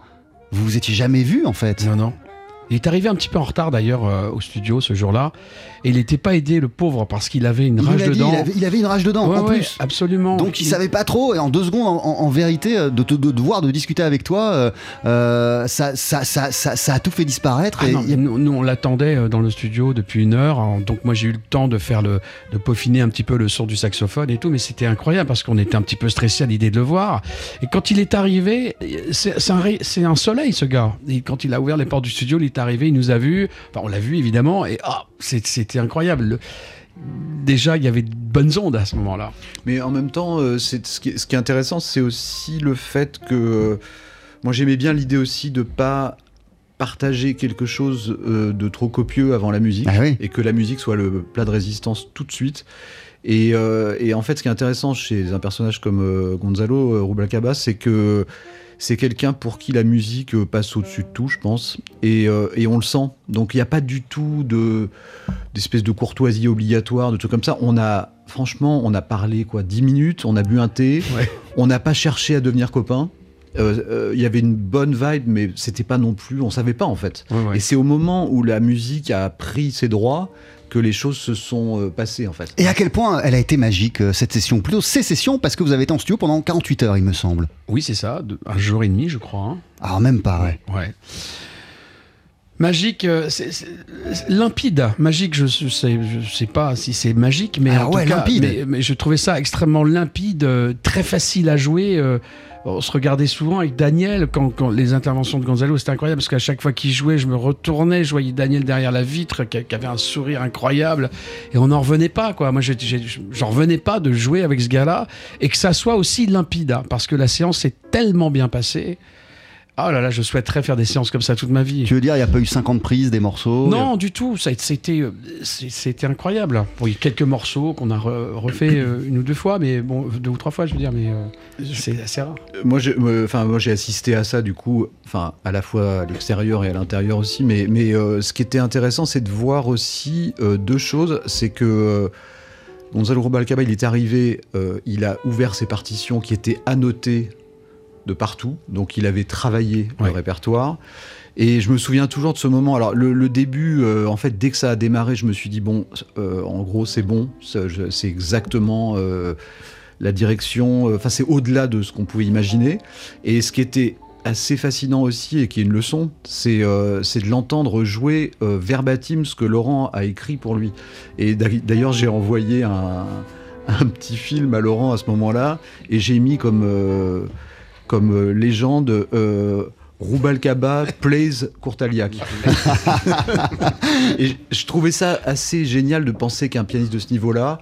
vous vous étiez jamais vu en fait. Non, non. Il est arrivé un petit peu en retard d'ailleurs euh, au studio ce jour-là. Et il n'était pas aidé, le pauvre, parce qu'il avait une Il rage dit, dedans. il avait, il avait une rage dedans Ouais, en ouais, plus. Absolument. Donc il savait pas trop et en deux secondes, en, en- en vérité, euh, de te de, devoir de discuter avec toi, euh, ça, ça, ça, a tout fait disparaître. Ah et non, il a- nous, nous, on l'attendait dans le studio depuis une heure, donc moi j'ai eu le temps de faire le, de peaufiner un petit peu le son du saxophone et tout, mais c'était incroyable parce qu'on était un petit peu stressé à l'idée de le voir. Et quand il est arrivé, c'est un, un soleil ce gars. Et quand il a ouvert les portes du studio, il est arrivé, il nous a vus, enfin on l'a vu évidemment, et ah, c'était incroyable. Le- Déjà, il y avait de bonnes ondes à ce moment-là. Mais en même temps, euh, c'est ce qui, est, ce qui est intéressant, c'est aussi le fait que euh, moi j'aimais bien l'idée aussi de pas partager quelque chose euh, de trop copieux avant la musique Ah et que la musique soit le plat de résistance tout de suite. Et, euh, et en fait, ce qui est intéressant chez un personnage comme euh, Gonzalo euh, Rubalcaba, c'est que c'est quelqu'un pour qui la musique euh, passe au-dessus de tout, je pense, et, euh, et on le sent. Donc il n'y a pas du tout de d'espèce de courtoisie obligatoire, de trucs comme ça. On a, franchement, on a parlé quoi, 10 minutes, on a bu un thé, on n'a pas cherché à devenir copains. Euh, euh, Il y avait une bonne vibe, mais c'était pas non plus, on savait pas en fait. Et c'est au moment où la musique a pris ses droits que les choses se sont euh, passées en fait. Et à quel point elle a été magique euh, cette session? Plutôt ces sessions parce que vous avez été en studio pendant 48 heures, il me semble. Oui, c'est ça, un jour et demi, je crois. hein. Alors même pas, ouais. Ouais. Magique, euh, c'est limpide. Magique, je, sais, je sais pas si c'est magique, mais Ah en ouais, tout cas, limpide. mais, mais je trouvais ça extrêmement limpide, très facile à jouer. euh, on se regardait souvent avec Daniel quand, les interventions de Gonzalo, c'était incroyable parce qu'à chaque fois qu'il jouait, je me retournais, je voyais Daniel derrière la vitre qui, qui avait un sourire incroyable et on n'en revenait pas quoi. Moi, j'en revenais pas de jouer avec ce gars-là et que ça soit aussi limpide hein, parce que la séance s'est tellement bien passée. Oh là là, je souhaiterais faire des séances comme ça toute ma vie. Tu veux dire, il n'y a pas eu 50 prises des morceaux Non, du tout. C'était, euh, incroyable. Bon, il y a quelques morceaux qu'on a re- refait euh, une ou deux fois, mais bon, deux ou trois fois, je veux dire, mais euh, c'est assez rare. Moi, j'ai, euh, enfin, moi, j'ai assisté à ça du coup, enfin, à la fois à l'extérieur et à l'intérieur aussi. Mais, mais euh, ce qui était intéressant, c'est de voir aussi euh, deux choses. C'est que euh, Gonzalo Rubalcaba, il est arrivé, euh, il a ouvert ses partitions qui étaient annotées de partout. Donc, il avait travaillé le répertoire. Et je me souviens toujours de ce moment. Alors, le, le début, euh, en fait, dès que ça a démarré, je me suis dit, bon, euh, en gros, c'est bon. C'est exactement euh, la direction. Enfin, c'est au-delà de ce qu'on pouvait imaginer. Et ce qui était assez fascinant aussi, et qui est une leçon, c'est euh, de l'entendre jouer euh, verbatim ce que Laurent a écrit pour lui. Et d'a- d'ailleurs, j'ai envoyé un, un petit film à Laurent à ce moment-là, et j'ai mis comme, euh, comme euh, légende. Euh, Rubalcaba plays Courtaliac. et je- trouvais ça assez génial de penser qu'un pianiste de ce niveau-là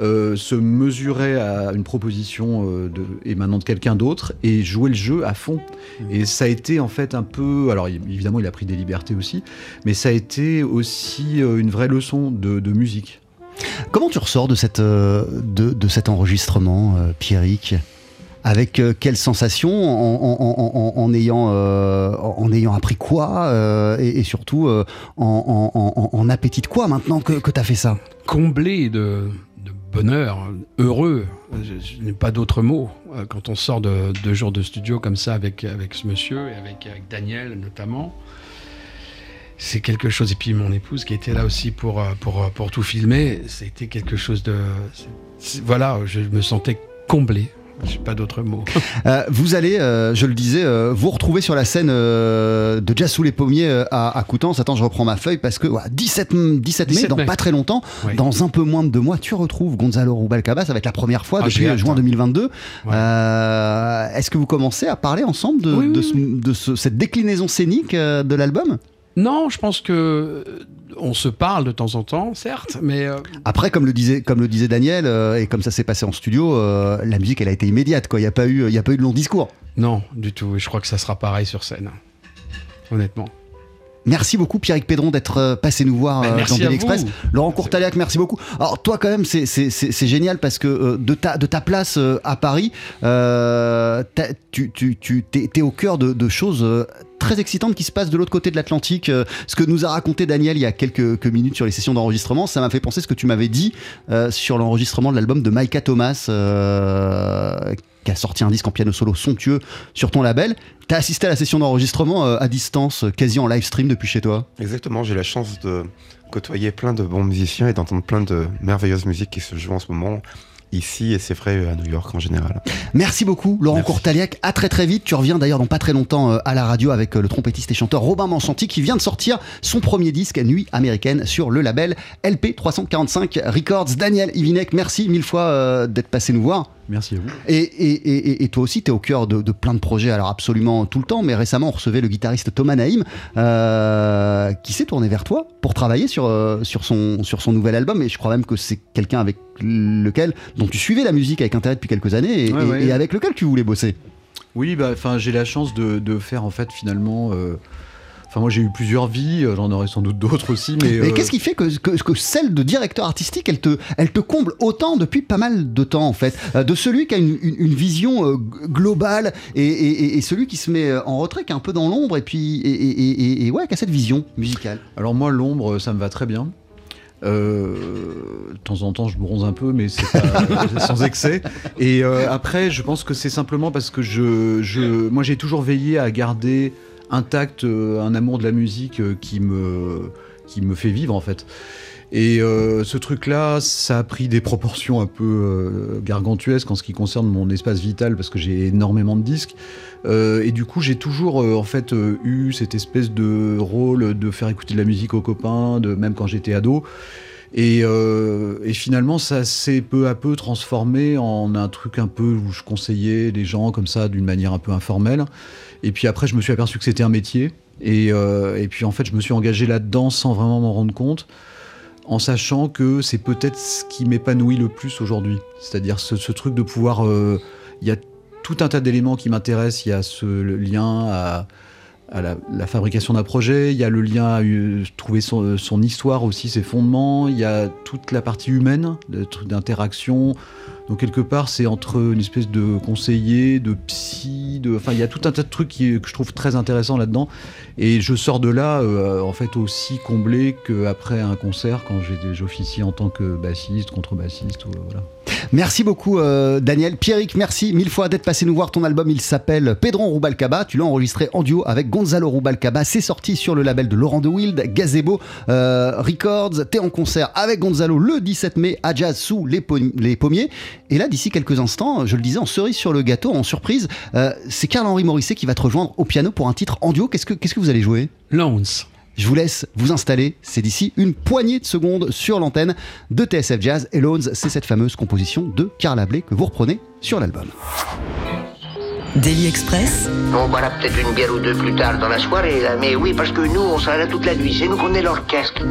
euh, se mesurait à une proposition euh, de, émanant de quelqu'un d'autre et jouer le jeu à fond. Et ça a été en fait un peu. Alors évidemment, il a pris des libertés aussi, mais ça a été aussi une vraie leçon de, de musique. Comment tu ressors de, cette, de, de cet enregistrement, Pierrick? Avec euh, quelle sensation en, ayant, euh, en ayant appris quoi euh, et, surtout euh, en, appétit de quoi maintenant que, que tu as fait ça? Comblé de, de bonheur, heureux. Je, n'ai pas d'autre mot. Quand on sort de deux jours de studio comme ça avec, avec ce monsieur et avec, avec Daniel notamment, c'est quelque chose. Et puis mon épouse qui était là aussi pour, pour, pour tout filmer, c'était quelque chose de. voilà, je me sentais comblé. Je n'ai pas d'autre mot. Euh, vous allez, euh, je le disais, euh, vous retrouver sur la scène de Jazz sous les pommiers à, à Coutances. Attends, je reprends ma feuille parce que voilà, 17, m- 17 mai, 17 dans mai. pas très longtemps, Oui. dans un peu moins de deux mois, tu retrouves Gonzalo Rubalcaba. Ça va être la première fois Ah, depuis j'ai juin hein. 2022. Euh, Est-ce que vous commencez à parler ensemble de, Oui, de oui, ce- de ce- cette déclinaison scénique de l'album? Non, je pense que euh, on se parle de temps en temps, certes, mais euh, Après, comme le disait, comme le disait Daniel, euh, et comme ça s'est passé en studio, euh, la musique, elle a été immédiate. quoi. Il n'y a, pas eu- il y a pas eu de long discours. non, du tout. Et je crois que ça sera pareil sur scène. Honnêtement. Merci beaucoup Pierrick Pédron d'être passé nous voir Ben, merci dans Daily Express. Laurent Courtaliac, merci beaucoup. Alors toi quand même c'est- génial parce que euh, de, ta, de ta place euh, à Paris, euh, tu, tu, t'es au cœur de, de choses très excitantes qui se passent de l'autre côté de l'Atlantique. Euh, ce que nous a raconté Daniel il y a quelques, minutes sur les sessions d'enregistrement, ça m'a fait penser ce que tu m'avais dit euh, sur l'enregistrement de l'album de Micah Thomas. euh, qui a sorti un disque en piano solo somptueux sur ton label. T'as assisté à la session d'enregistrement à distance, quasi en live stream depuis chez toi. Exactement, j'ai la chance de côtoyer plein de bons musiciens et d'entendre plein de merveilleuses musiques qui se jouent en ce moment ici et c'est vrai à New York en général. Merci beaucoup, Laurent Courtaliac. À très très vite. Tu reviens d'ailleurs dans pas très longtemps euh, à la radio avec euh, le trompettiste et chanteur Robin Manchanti qui vient de sortir son premier disque Nuit américaine sur le label LP 345 Records. Daniel Ivinek, merci mille fois euh, d'être passé nous voir. Merci à vous. Et, et- et- et toi aussi, tu es au cœur de, de plein de projets, alors absolument tout le temps, mais récemment, on recevait le guitariste Thomas Naïm, euh, qui s'est tourné vers toi pour travailler sur, euh, sur, son, sur son nouvel album. Et je crois même que c'est quelqu'un avec lequel, dont tu suivais la musique avec intérêt depuis quelques années et, Ouais, ouais. avec lequel tu voulais bosser. Oui, bah, j'ai la chance de, de faire en fait finalement. euh, Enfin, moi, j'ai eu plusieurs vies. euh, J'en aurai sans doute d'autres aussi, mais. Mais euh, qu'est-ce qui fait que, que, que celle de directeur artistique, elle te, elle te comble autant depuis pas mal de temps en fait? Euh, De celui qui a une, une- une vision euh, globale et, et- et- et celui qui se met en retrait, qui est un peu dans l'ombre et puis et, ouais, qui a cette vision musicale. Alors moi, l'ombre, ça me va très bien. Euh, de temps en temps, je bronze un peu, mais c'est pas- sans excès. Et euh, après, je pense que c'est simplement parce que je, je, moi, j'ai toujours veillé à garder intact euh, un amour de la musique euh, qui me, qui me fait vivre en fait. Et euh, ce truc-là, ça a pris des proportions un peu gargantuesques en ce qui concerne mon espace vital parce que j'ai énormément de disques. Et du coup, j'ai toujours en fait eu cette espèce de rôle de faire écouter de la musique aux copains, même quand j'étais ado. Et, euh, et finalement, ça s'est peu à peu transformé en un truc un peu où je conseillais les gens comme ça d'une manière un peu informelle. Et puis après, je me suis aperçu que c'était un métier. Et, euh, et puis en fait, je me suis engagé là-dedans sans vraiment m'en rendre compte, en sachant que c'est peut-être ce qui m'épanouit le plus aujourd'hui. C'est-à-dire ce, truc de pouvoir. euh, Il y a tout un tas d'éléments qui m'intéressent. Il y a ce lien à, à la, fabrication d'un projet, il y a le lien à euh, trouver son, son histoire aussi, ses fondements, il y a toute la partie humaine, d'interaction. Donc quelque part, c'est entre une espèce de conseiller, de psy, de, enfin il y a tout un tas de trucs que je trouve très intéressants là-dedans. Et je sors de là, euh, en fait, aussi comblé qu'après un concert, quand j'officie en tant que bassiste, contrebassiste, ou, voilà. Merci beaucoup euh, Daniel. Pierrick, merci mille fois d'être passé nous voir. Ton album, il s'appelle Pedron Rubalcaba. Tu l'as enregistré en duo avec Gonzalo Rubalcaba. C'est sorti sur le label de Laurent de Wild, Gazebo euh, Records. T'es en concert avec Gonzalo le 17 mai à Jazz sous les, pom- les pommiers. Et là, d'ici quelques instants, je le disais, en cerise sur le gâteau, en surprise, euh, c'est Carl-Henri Morisset qui va te rejoindre au piano pour un titre en duo. Qu'est-ce que, vous allez jouer? Lance. Je vous laisse vous installer, c'est d'ici une poignée de secondes sur l'antenne de TSF Jazz. Et Loans, c'est cette fameuse composition de Carl Ablé que vous reprenez sur l'album. Daily Express, On boira peut-être une bière ou deux plus tard dans la soirée, là. Mais oui, parce que nous, on sera là toute la nuit. C'est nous qu'on est l'orchestre.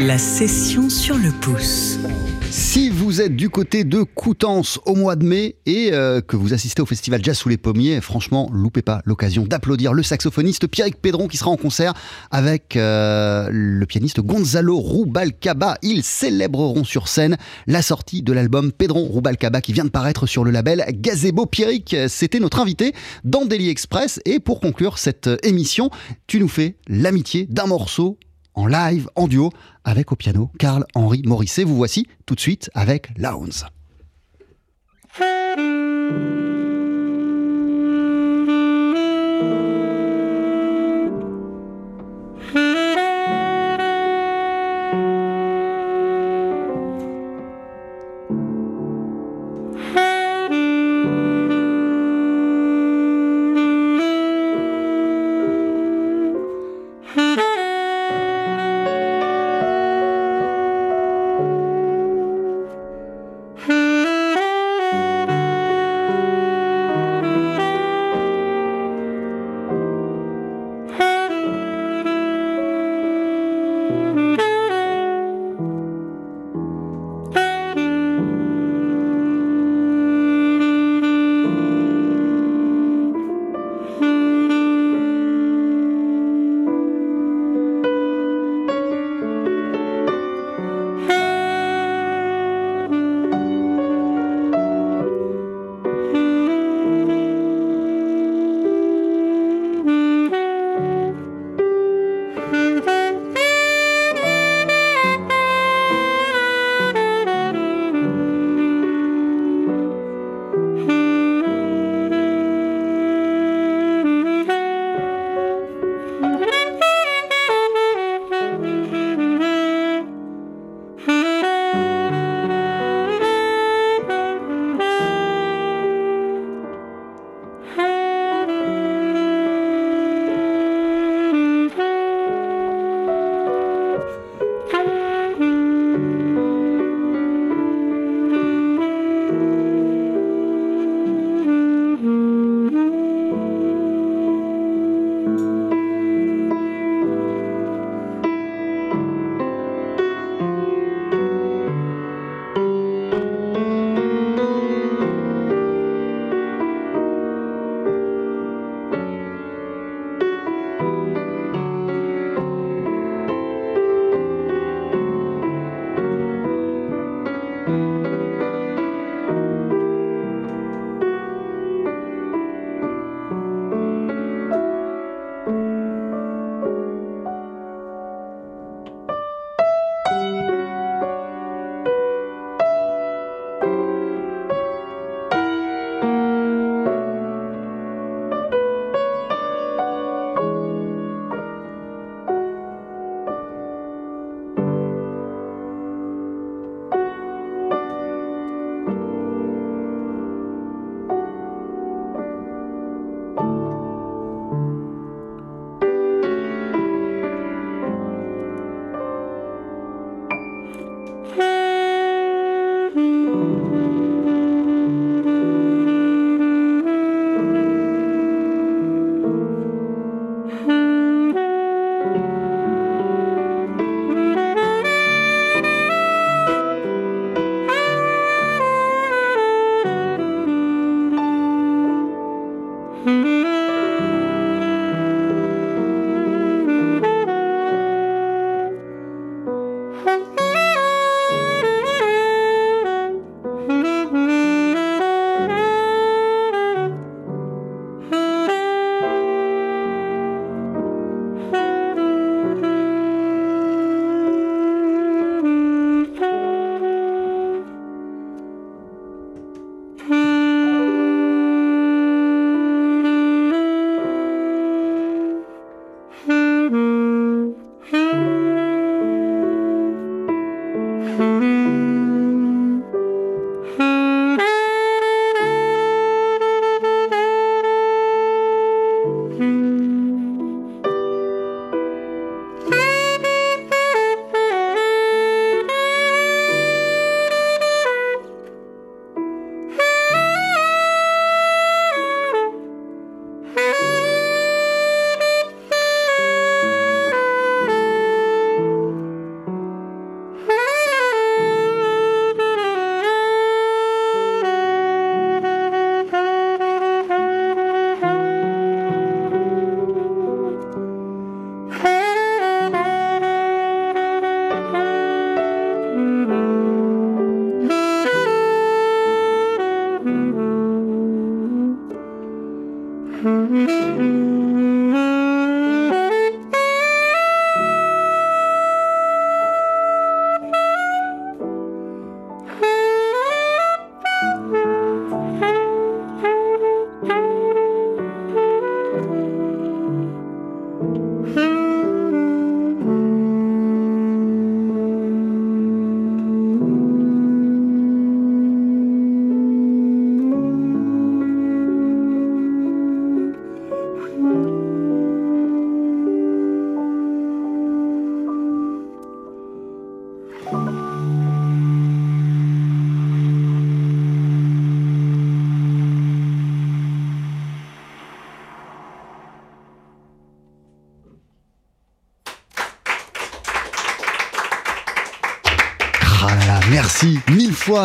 la session sur le pouce. Si vous êtes du côté de Coutances au mois de mai et euh, que vous assistez au festival Jazz sous les pommiers, franchement, loupez pas l'occasion d'applaudir le saxophoniste Pierrick Pédron qui sera en concert avec euh, le pianiste Gonzalo Rubalcaba. Ils célébreront sur scène la sortie de l'album Pédron Rubalcaba qui vient de paraître sur le label Gazebo. Pierrick, c'était notre invité dans Daily Express et pour conclure cette émission, tu nous fais l'amitié d'un morceau en live, en duo, avec au piano Carl-Henri Morisset. Vous voici tout de suite avec Lounge.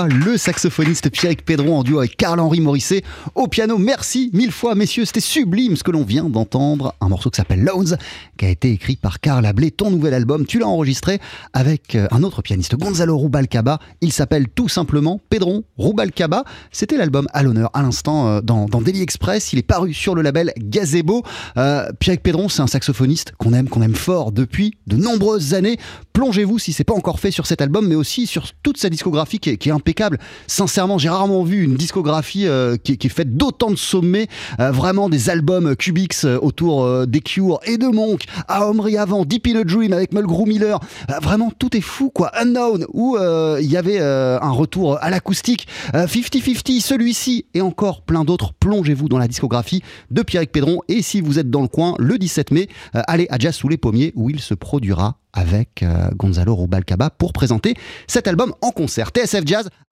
Le saxophoniste Pierrick Pedron en duo avec Carl-Henri Morisset au piano. Merci mille fois, messieurs, c'était sublime ce que l'on vient d'entendre. Un morceau qui s'appelle Loans, qui a été écrit par Carl Ablé. Ton nouvel album, tu l'as enregistré avec euh, un autre pianiste, Gonzalo Rubalcaba. Il s'appelle tout simplement Pedron Rubalcaba. C'était l'album à l'honneur à l'instant euh, dans, Daily Express. Il est paru sur le label Gazebo. Euh, Pierrick Pedron, c'est un saxophoniste qu'on aime, qu'on aime fort depuis de nombreuses années. Plongez-vous si c'est pas encore fait sur cet album, mais aussi sur toute sa discographie qui est, impeccable. Sincèrement, j'ai rarement vu une discographie qui, est- faite d'autant de sommets, vraiment des albums Cubix autour euh, des Cure et de Monk, à Omri avant, Deep in Dream avec Mulgrew Miller. Euh, vraiment, tout est fou, quoi. Unknown, où euh, il y avait euh, un retour à l'acoustique. Euh, 50-50, celui-ci et encore plein d'autres. Plongez-vous dans la discographie de Pierrick Pedron. Et si vous êtes dans le coin, le 17 mai, allez à Jazz sous les pommiers où il se produira avec Gonzalo Rubalcaba pour présenter cet album en concert. TSF Jazz